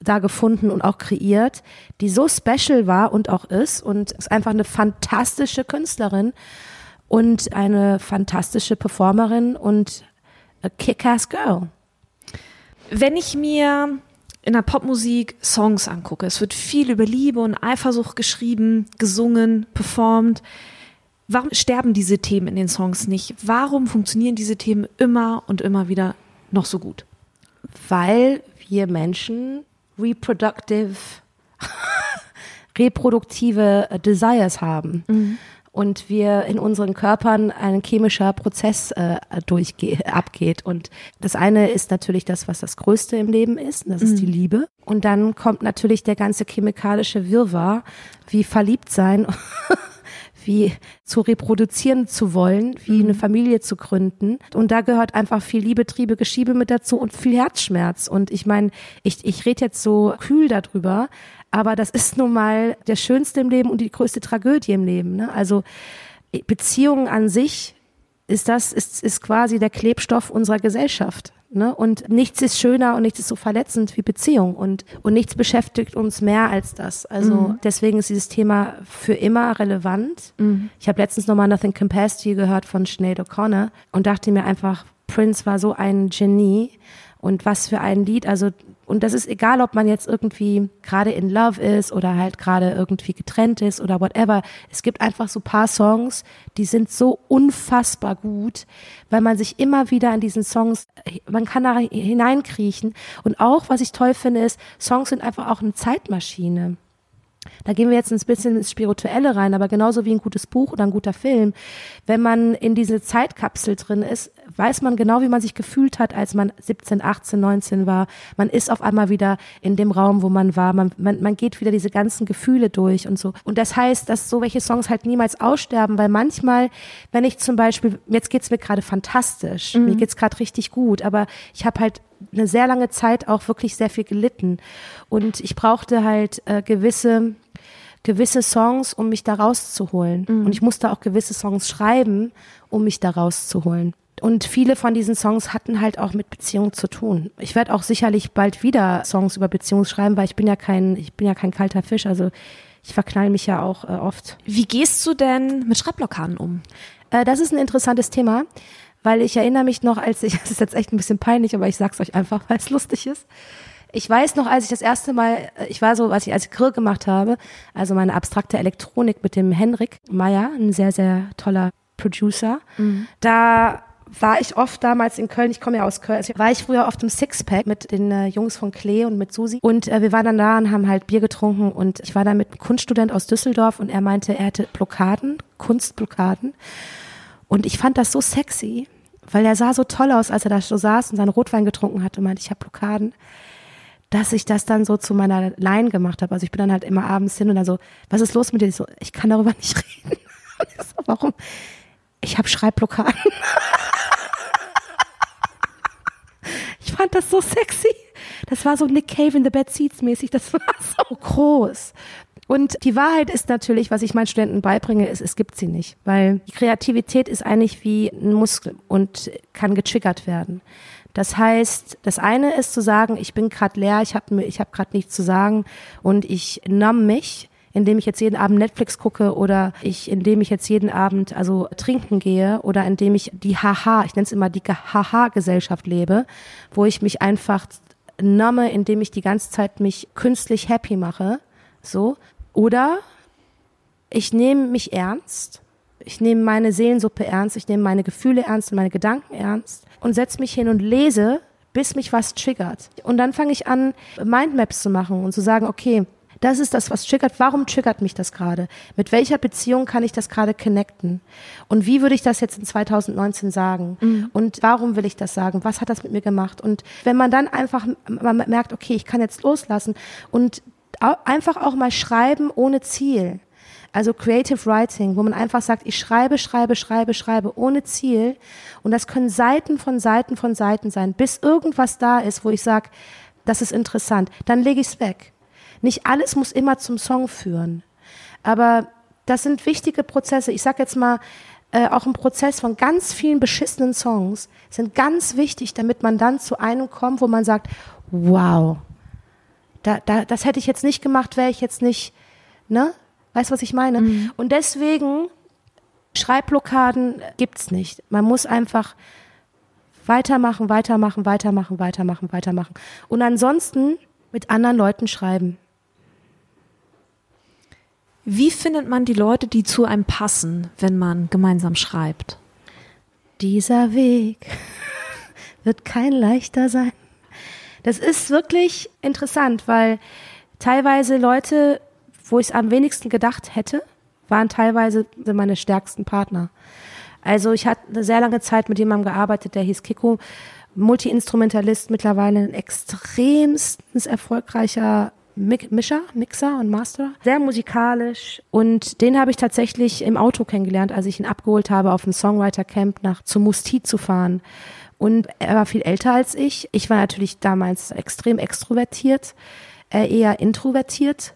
da gefunden und auch kreiert, die so special war und auch ist und ist einfach eine fantastische Künstlerin und eine fantastische Performerin und a kick-ass girl. Wenn ich mir in der Popmusik Songs angucke, es wird viel über Liebe und Eifersucht geschrieben, gesungen, performt. Warum sterben diese Themen in den Songs nicht? Warum funktionieren diese Themen immer und immer wieder noch so gut? Weil wir Menschen reproductive, reproduktive Desires haben. Mhm und wir in unseren Körpern ein chemischer Prozess äh, durchge abgeht. Und das eine ist natürlich das, was das Größte im Leben ist, und das ist die mhm. Liebe. Und dann kommt natürlich der ganze chemikalische Wirrwarr, wie verliebt sein. wie zu reproduzieren zu wollen, wie mhm. eine Familie zu gründen. Und da gehört einfach viel Liebe, Triebe, Geschiebe mit dazu und viel Herzschmerz. Und ich meine, ich, ich rede jetzt so kühl darüber, aber das ist nun mal der schönste im Leben und die größte Tragödie im Leben. Ne? Also Beziehungen an sich ist das, ist, ist quasi der Klebstoff unserer Gesellschaft. Ne? Und nichts ist schöner und nichts ist so verletzend wie Beziehung und, und nichts beschäftigt uns mehr als das. Also mhm. deswegen ist dieses Thema für immer relevant. Mhm. Ich habe letztens nochmal Nothing Compares to You gehört von Sinead O'Connor und dachte mir einfach, Prince war so ein Genie und was für ein Lied. Also und das ist egal, ob man jetzt irgendwie gerade in Love ist oder halt gerade irgendwie getrennt ist oder whatever. Es gibt einfach so paar Songs, die sind so unfassbar gut, weil man sich immer wieder in diesen Songs, man kann da hineinkriechen. Und auch, was ich toll finde, ist, Songs sind einfach auch eine Zeitmaschine. Da gehen wir jetzt ein bisschen ins Spirituelle rein, aber genauso wie ein gutes Buch oder ein guter Film. Wenn man in diese Zeitkapsel drin ist, weiß man genau, wie man sich gefühlt hat, als man 17, 18, 19 war. Man ist auf einmal wieder in dem Raum, wo man war. Man, man, man geht wieder diese ganzen Gefühle durch und so. Und das heißt, dass so welche Songs halt niemals aussterben, weil manchmal, wenn ich zum Beispiel, jetzt geht's mir gerade fantastisch, mhm. mir geht's gerade richtig gut, aber ich habe halt eine sehr lange Zeit auch wirklich sehr viel gelitten. Und ich brauchte halt äh, gewisse gewisse Songs, um mich da rauszuholen. Mhm. Und ich musste auch gewisse Songs schreiben, um mich da rauszuholen. Und viele von diesen Songs hatten halt auch mit Beziehung zu tun. Ich werde auch sicherlich bald wieder Songs über Beziehung schreiben, weil ich bin ja kein, ich bin ja kein kalter Fisch. Also ich verknall mich ja auch äh, oft. Wie gehst du denn mit Schreibblockaden um? Äh, das ist ein interessantes Thema weil ich erinnere mich noch, als ich, das ist jetzt echt ein bisschen peinlich, aber ich sag's euch einfach, weil es lustig ist. Ich weiß noch, als ich das erste Mal, äh, ich war so, was ich als Grill gemacht habe, also meine abstrakte Elektronik mit dem Henrik Meyer, ein sehr, sehr toller Producer. Mhm. Da war ich oft damals in Köln, ich komme ja aus Köln, also war ich früher oft im Sixpack mit den äh, Jungs von Klee und mit Susi. Und äh, wir waren dann da und haben halt Bier getrunken und ich war da mit einem Kunststudent aus Düsseldorf und er meinte, er hätte Blockaden, Kunstblockaden. Und ich fand das so sexy, weil er sah so toll aus, als er da so saß und seinen Rotwein getrunken hatte und meinte, ich habe Blockaden, dass ich das dann so zu meiner Line gemacht habe. Also ich bin dann halt immer abends hin und dann so, was ist los mit dir? Ich so, ich kann darüber nicht reden. So, warum? Ich habe Schreibblockaden. ich fand das so sexy. Das war so Nick Cave in the Bad Seats mäßig. Das war so groß. Und die Wahrheit ist natürlich, was ich meinen Studenten beibringe, ist, es gibt sie nicht. Weil Kreativität ist eigentlich wie ein Muskel und kann getriggert werden. Das heißt, das eine ist zu sagen, ich bin gerade leer, ich habe ich hab gerade nichts zu sagen und ich namm mich, indem ich jetzt jeden Abend Netflix gucke oder ich, indem ich jetzt jeden Abend also trinken gehe oder indem ich die Haha, ich nenne es immer die Haha-Gesellschaft lebe, wo ich mich einfach namme, indem ich die ganze Zeit mich künstlich happy mache, so. Oder ich nehme mich ernst, ich nehme meine Seelensuppe ernst, ich nehme meine Gefühle ernst und meine Gedanken ernst und setze mich hin und lese, bis mich was triggert. Und dann fange ich an, Mindmaps zu machen und zu sagen, okay, das ist das, was triggert. Warum triggert mich das gerade? Mit welcher Beziehung kann ich das gerade connecten? Und wie würde ich das jetzt in 2019 sagen? Mhm. Und warum will ich das sagen? Was hat das mit mir gemacht? Und wenn man dann einfach man merkt, okay, ich kann jetzt loslassen und einfach auch mal schreiben ohne Ziel. Also Creative Writing, wo man einfach sagt, ich schreibe, schreibe, schreibe, schreibe ohne Ziel. Und das können Seiten von Seiten von Seiten sein, bis irgendwas da ist, wo ich sage, das ist interessant. Dann lege ich es weg. Nicht alles muss immer zum Song führen. Aber das sind wichtige Prozesse. Ich sage jetzt mal, äh, auch ein Prozess von ganz vielen beschissenen Songs sind ganz wichtig, damit man dann zu einem kommt, wo man sagt, wow, da, da, das hätte ich jetzt nicht gemacht, wäre ich jetzt nicht, ne? Weißt du, was ich meine? Mhm. Und deswegen, Schreibblockaden gibt's nicht. Man muss einfach weitermachen, weitermachen, weitermachen, weitermachen, weitermachen. Und ansonsten mit anderen Leuten schreiben. Wie findet man die Leute, die zu einem passen, wenn man gemeinsam schreibt? Dieser Weg wird kein leichter sein. Das ist wirklich interessant, weil teilweise Leute wo ich es am wenigsten gedacht hätte, waren teilweise meine stärksten Partner. Also ich hatte eine sehr lange Zeit mit jemandem gearbeitet, der hieß Kiko, Multi-Instrumentalist, mittlerweile ein extremstens erfolgreicher Mischer, Mixer und Master, sehr musikalisch und den habe ich tatsächlich im Auto kennengelernt, als ich ihn abgeholt habe, auf dem Songwriter Camp nach zu Musti zu fahren. Und er war viel älter als ich. Ich war natürlich damals extrem extrovertiert, er eher introvertiert.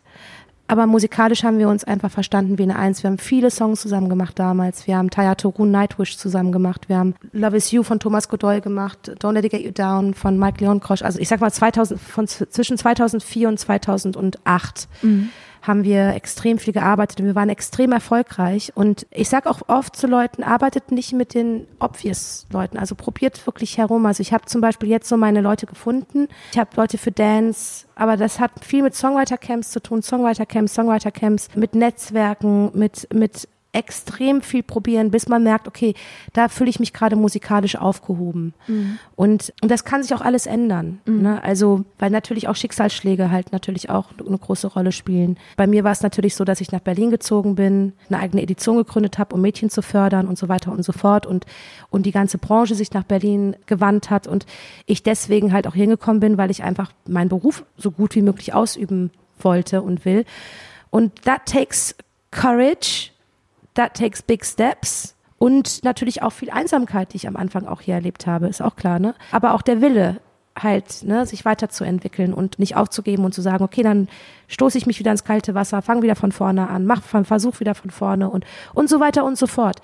Aber musikalisch haben wir uns einfach verstanden wie eine Eins. Wir haben viele Songs zusammen gemacht damals. Wir haben Taya Torun Nightwish zusammen gemacht. Wir haben Love Is You von Thomas Godoy gemacht. Don't Let It Get You Down von Mike Leon Krosch. Also ich sag mal 2000, von zwischen 2004 und 2008. Mhm haben wir extrem viel gearbeitet und wir waren extrem erfolgreich. Und ich sage auch oft zu Leuten, arbeitet nicht mit den obvious Leuten, also probiert wirklich herum. Also ich habe zum Beispiel jetzt so meine Leute gefunden. Ich habe Leute für Dance, aber das hat viel mit Songwriter-Camps zu tun, Songwriter-Camps, Songwriter-Camps, mit Netzwerken, mit, mit extrem viel probieren, bis man merkt, okay, da fühle ich mich gerade musikalisch aufgehoben. Mhm. Und, und das kann sich auch alles ändern. Mhm. Ne? Also, weil natürlich auch Schicksalsschläge halt natürlich auch eine große Rolle spielen. Bei mir war es natürlich so, dass ich nach Berlin gezogen bin, eine eigene Edition gegründet habe, um Mädchen zu fördern und so weiter und so fort. Und, und die ganze Branche sich nach Berlin gewandt hat und ich deswegen halt auch hingekommen bin, weil ich einfach meinen Beruf so gut wie möglich ausüben wollte und will. Und that takes courage that takes big steps. Und natürlich auch viel Einsamkeit, die ich am Anfang auch hier erlebt habe, ist auch klar, ne? Aber auch der Wille, halt, ne, sich weiterzuentwickeln und nicht aufzugeben und zu sagen, okay, dann stoße ich mich wieder ins kalte Wasser, fange wieder von vorne an, mach Versuch wieder von vorne und, und so weiter und so fort.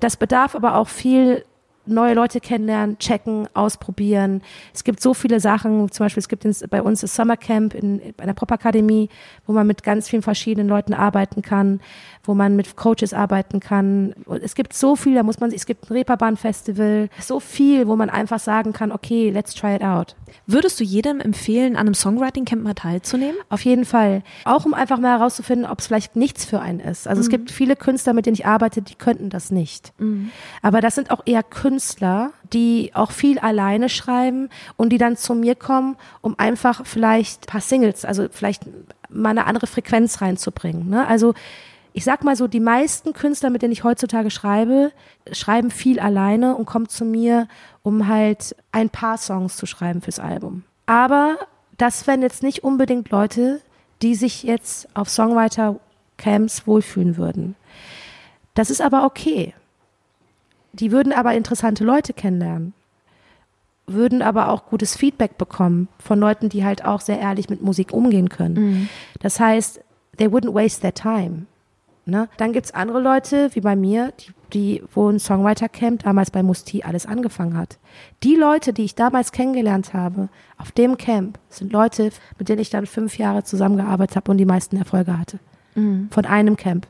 Das bedarf aber auch viel neue Leute kennenlernen, checken, ausprobieren. Es gibt so viele Sachen, zum Beispiel es gibt bei uns das Summercamp in, in einer Popakademie, wo man mit ganz vielen verschiedenen Leuten arbeiten kann, wo man mit Coaches arbeiten kann. Es gibt so viel, da muss man, es gibt ein Reeperbahn-Festival, so viel, wo man einfach sagen kann, okay, let's try it out. Würdest du jedem empfehlen, an einem Songwriting-Camp mal teilzunehmen? Auf jeden Fall. Auch um einfach mal herauszufinden, ob es vielleicht nichts für einen ist. Also mhm. es gibt viele Künstler, mit denen ich arbeite, die könnten das nicht. Mhm. Aber das sind auch eher Künstler, die auch viel alleine schreiben und die dann zu mir kommen, um einfach vielleicht ein paar Singles, also vielleicht mal eine andere Frequenz reinzubringen. Ne? Also ich sag mal so, die meisten Künstler, mit denen ich heutzutage schreibe, schreiben viel alleine und kommen zu mir, um halt ein paar Songs zu schreiben fürs Album. Aber das wären jetzt nicht unbedingt Leute, die sich jetzt auf Songwriter-Camps wohlfühlen würden. Das ist aber okay. Die würden aber interessante Leute kennenlernen. würden aber auch gutes Feedback bekommen von Leuten, die halt auch sehr ehrlich mit Musik umgehen können. Mhm. Das heißt, they wouldn't waste their time. Ne? Dann gibt's andere Leute, wie bei mir, die, die, wo ein Songwriter-Camp damals bei Musti alles angefangen hat. Die Leute, die ich damals kennengelernt habe, auf dem Camp, sind Leute, mit denen ich dann fünf Jahre zusammengearbeitet habe und die meisten Erfolge hatte. Mhm. Von einem Camp.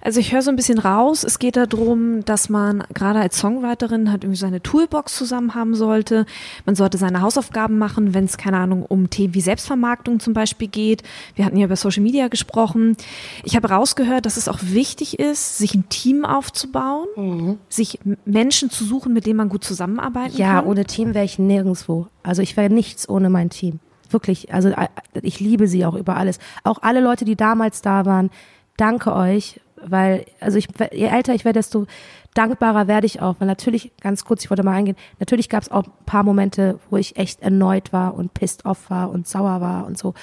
Also ich höre so ein bisschen raus, es geht darum, dass man gerade als Songwriterin halt irgendwie seine Toolbox zusammen haben sollte. Man sollte seine Hausaufgaben machen, wenn es, keine Ahnung, um Themen wie Selbstvermarktung zum Beispiel geht. Wir hatten ja über Social Media gesprochen. Ich habe rausgehört, dass es auch wichtig ist, sich ein Team aufzubauen, mhm. sich Menschen zu suchen, mit denen man gut zusammenarbeiten ja, kann. Ja, ohne Team wäre ich nirgendwo. Also ich wäre nichts ohne mein Team wirklich, also äh, ich liebe sie auch über alles. Auch alle Leute, die damals da waren, danke euch, weil, also ich, je älter ich werde, desto dankbarer werde ich auch. Weil natürlich, ganz kurz, ich wollte mal eingehen, natürlich gab es auch ein paar Momente, wo ich echt erneut war und pissed off war und sauer war und so.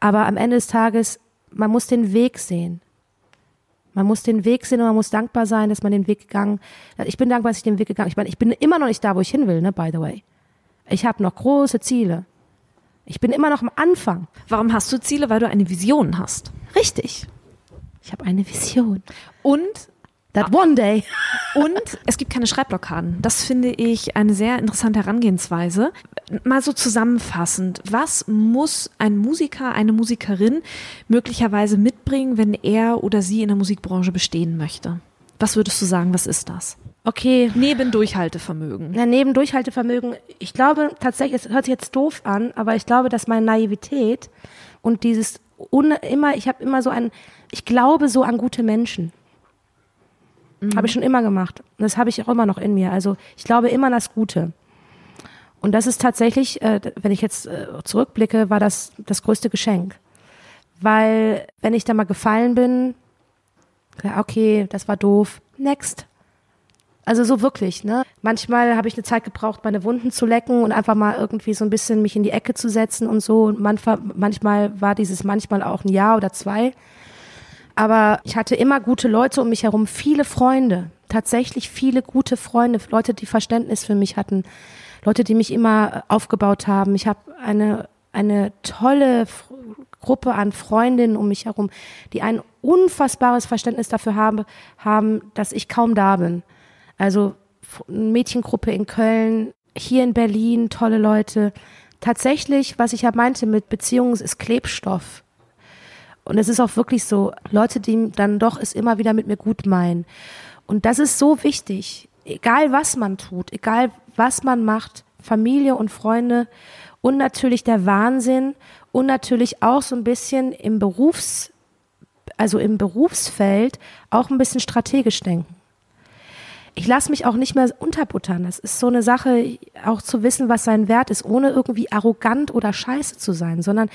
Aber am Ende des Tages, man muss den Weg sehen. Man muss den Weg sehen und man muss dankbar sein, dass man den Weg gegangen. Ich bin dankbar, dass ich den Weg gegangen. Ich meine, ich bin immer noch nicht da, wo ich hin will, ne? By the way. Ich habe noch große Ziele. Ich bin immer noch am Anfang. Warum hast du Ziele? Weil du eine Vision hast. Richtig. Ich habe eine Vision. Und That one day. Und es gibt keine Schreibblockaden. Das finde ich eine sehr interessante Herangehensweise. Mal so zusammenfassend. Was muss ein Musiker, eine Musikerin möglicherweise mitbringen, wenn er oder sie in der Musikbranche bestehen möchte? Was würdest du sagen, was ist das? Okay. Neben Durchhaltevermögen. Ja, neben Durchhaltevermögen. Ich glaube tatsächlich, es hört sich jetzt doof an, aber ich glaube, dass meine Naivität und dieses immer, ich habe immer so ein, ich glaube so an gute Menschen. Mhm. Habe ich schon immer gemacht. Und das habe ich auch immer noch in mir. Also ich glaube immer an das Gute. Und das ist tatsächlich, äh, wenn ich jetzt äh, zurückblicke, war das das größte Geschenk. Weil wenn ich da mal gefallen bin, okay, das war doof, next. Also so wirklich, ne? Manchmal habe ich eine Zeit gebraucht, meine Wunden zu lecken und einfach mal irgendwie so ein bisschen mich in die Ecke zu setzen und so. Und manchmal, manchmal war dieses manchmal auch ein Jahr oder zwei. Aber ich hatte immer gute Leute um mich herum, viele Freunde, tatsächlich viele gute Freunde, Leute, die Verständnis für mich hatten, Leute, die mich immer aufgebaut haben. Ich habe eine, eine tolle Gruppe an Freundinnen um mich herum, die ein unfassbares Verständnis dafür haben, haben, dass ich kaum da bin. Also eine Mädchengruppe in Köln, hier in Berlin, tolle Leute. Tatsächlich, was ich ja meinte mit Beziehungen, ist Klebstoff. Und es ist auch wirklich so, Leute, die dann doch es immer wieder mit mir gut meinen. Und das ist so wichtig. Egal was man tut, egal was man macht, Familie und Freunde und natürlich der Wahnsinn und natürlich auch so ein bisschen im Berufs, also im Berufsfeld auch ein bisschen strategisch denken. Ich lasse mich auch nicht mehr unterbuttern. Das ist so eine Sache, auch zu wissen, was sein Wert ist, ohne irgendwie arrogant oder scheiße zu sein, sondern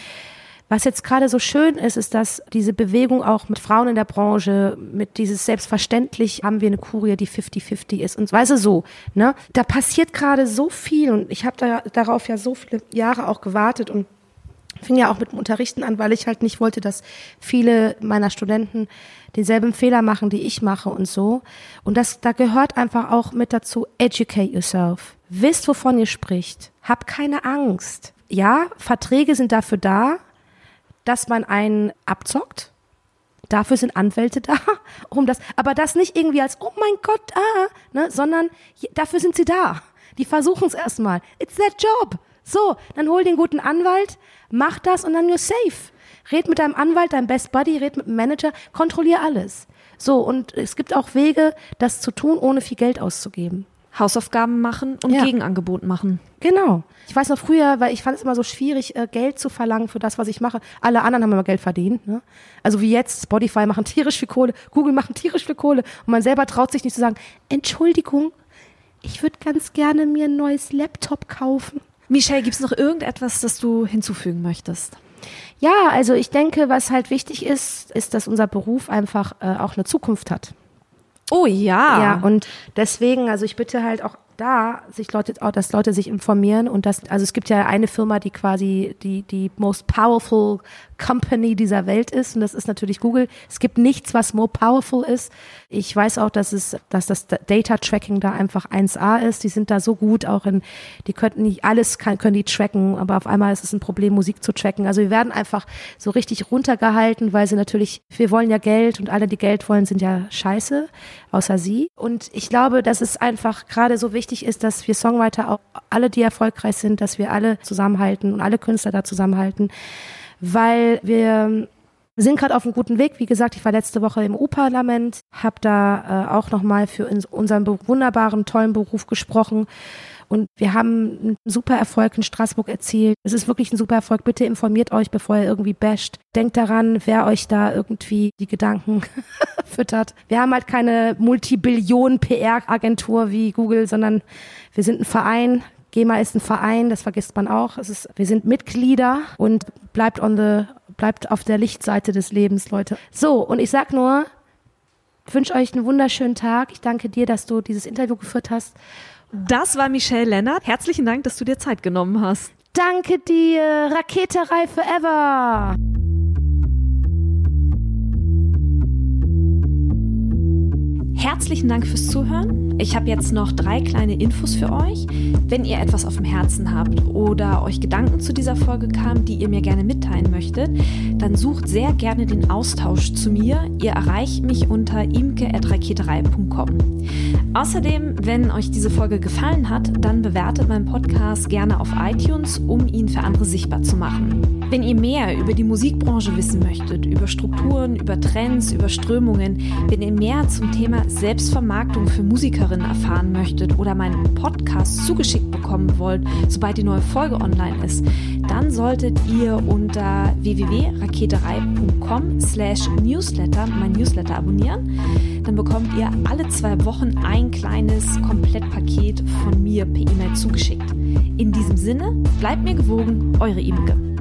was jetzt gerade so schön ist, ist, dass diese Bewegung auch mit Frauen in der Branche, mit dieses selbstverständlich haben wir eine Kurie, die 50-50 ist und weißt du so, ne? Da passiert gerade so viel und ich habe da, darauf ja so viele Jahre auch gewartet und fing ja auch mit dem Unterrichten an, weil ich halt nicht wollte, dass viele meiner Studenten denselben Fehler machen, die ich mache und so. Und das, da gehört einfach auch mit dazu, educate yourself. Wisst, wovon ihr spricht. Hab keine Angst. Ja, Verträge sind dafür da, dass man einen abzockt. Dafür sind Anwälte da, um das, aber das nicht irgendwie als, oh mein Gott, ah, ne, sondern dafür sind sie da. Die versuchen es erstmal. It's their job. So, dann hol den guten Anwalt, mach das und dann you're safe. Red mit deinem Anwalt, deinem Best Buddy, red mit dem Manager, kontrollier alles. So, und es gibt auch Wege, das zu tun, ohne viel Geld auszugeben. Hausaufgaben machen und ja. Gegenangebot machen. Genau. Ich weiß noch früher, weil ich fand es immer so schwierig, äh, Geld zu verlangen für das, was ich mache. Alle anderen haben immer Geld verdient. Ne? Also wie jetzt, Spotify machen tierisch viel Kohle, Google machen tierisch viel Kohle und man selber traut sich nicht zu sagen, Entschuldigung, ich würde ganz gerne mir ein neues Laptop kaufen. Michelle, gibt es noch irgendetwas, das du hinzufügen möchtest? Ja, also ich denke, was halt wichtig ist, ist, dass unser Beruf einfach äh, auch eine Zukunft hat. Oh ja. Ja, und deswegen, also ich bitte halt auch da sich Leute, auch, dass Leute sich informieren und das, also es gibt ja eine Firma, die quasi die, die most powerful Company dieser Welt ist und das ist natürlich Google. Es gibt nichts, was more powerful ist. Ich weiß auch, dass es, dass das Data Tracking da einfach 1A ist. Die sind da so gut, auch in, die könnten nicht alles kann, können die tracken, aber auf einmal ist es ein Problem, Musik zu tracken. Also wir werden einfach so richtig runtergehalten, weil sie natürlich, wir wollen ja Geld und alle, die Geld wollen, sind ja scheiße, außer sie. Und ich glaube, dass es einfach gerade so wichtig ist, dass wir Songwriter auch alle, die erfolgreich sind, dass wir alle zusammenhalten und alle Künstler da zusammenhalten weil wir sind gerade auf einem guten Weg. Wie gesagt, ich war letzte Woche im EU-Parlament, habe da äh, auch nochmal für unseren wunderbaren, tollen Beruf gesprochen. Und wir haben einen super Erfolg in Straßburg erzielt. Es ist wirklich ein super Erfolg. Bitte informiert euch, bevor ihr irgendwie basht. Denkt daran, wer euch da irgendwie die Gedanken füttert. Wir haben halt keine Multibillion PR-Agentur wie Google, sondern wir sind ein Verein, GEMA ist ein Verein, das vergisst man auch. Es ist, wir sind Mitglieder und bleibt on the, bleibt auf der Lichtseite des Lebens, Leute. So, und ich sag nur, wünsche euch einen wunderschönen Tag. Ich danke dir, dass du dieses Interview geführt hast. Das war Michelle Lennart. Herzlichen Dank, dass du dir Zeit genommen hast. Danke dir. Raketerei forever. Herzlichen Dank fürs Zuhören. Ich habe jetzt noch drei kleine Infos für euch. Wenn ihr etwas auf dem Herzen habt oder euch Gedanken zu dieser Folge kamen, die ihr mir gerne mitteilen möchtet, dann sucht sehr gerne den Austausch zu mir. Ihr erreicht mich unter imke.raketerei.com. Außerdem, wenn euch diese Folge gefallen hat, dann bewertet meinen Podcast gerne auf iTunes, um ihn für andere sichtbar zu machen. Wenn ihr mehr über die Musikbranche wissen möchtet, über Strukturen, über Trends, über Strömungen, wenn ihr mehr zum Thema Selbstvermarktung für Musikerinnen erfahren möchtet oder meinen Podcast zugeschickt bekommen wollt, sobald die neue Folge online ist, dann solltet ihr unter www.raketerei.com slash newsletter mein Newsletter abonnieren. Dann bekommt ihr alle zwei Wochen ein kleines Komplettpaket von mir per E-Mail zugeschickt. In diesem Sinne, bleibt mir gewogen, eure Imke.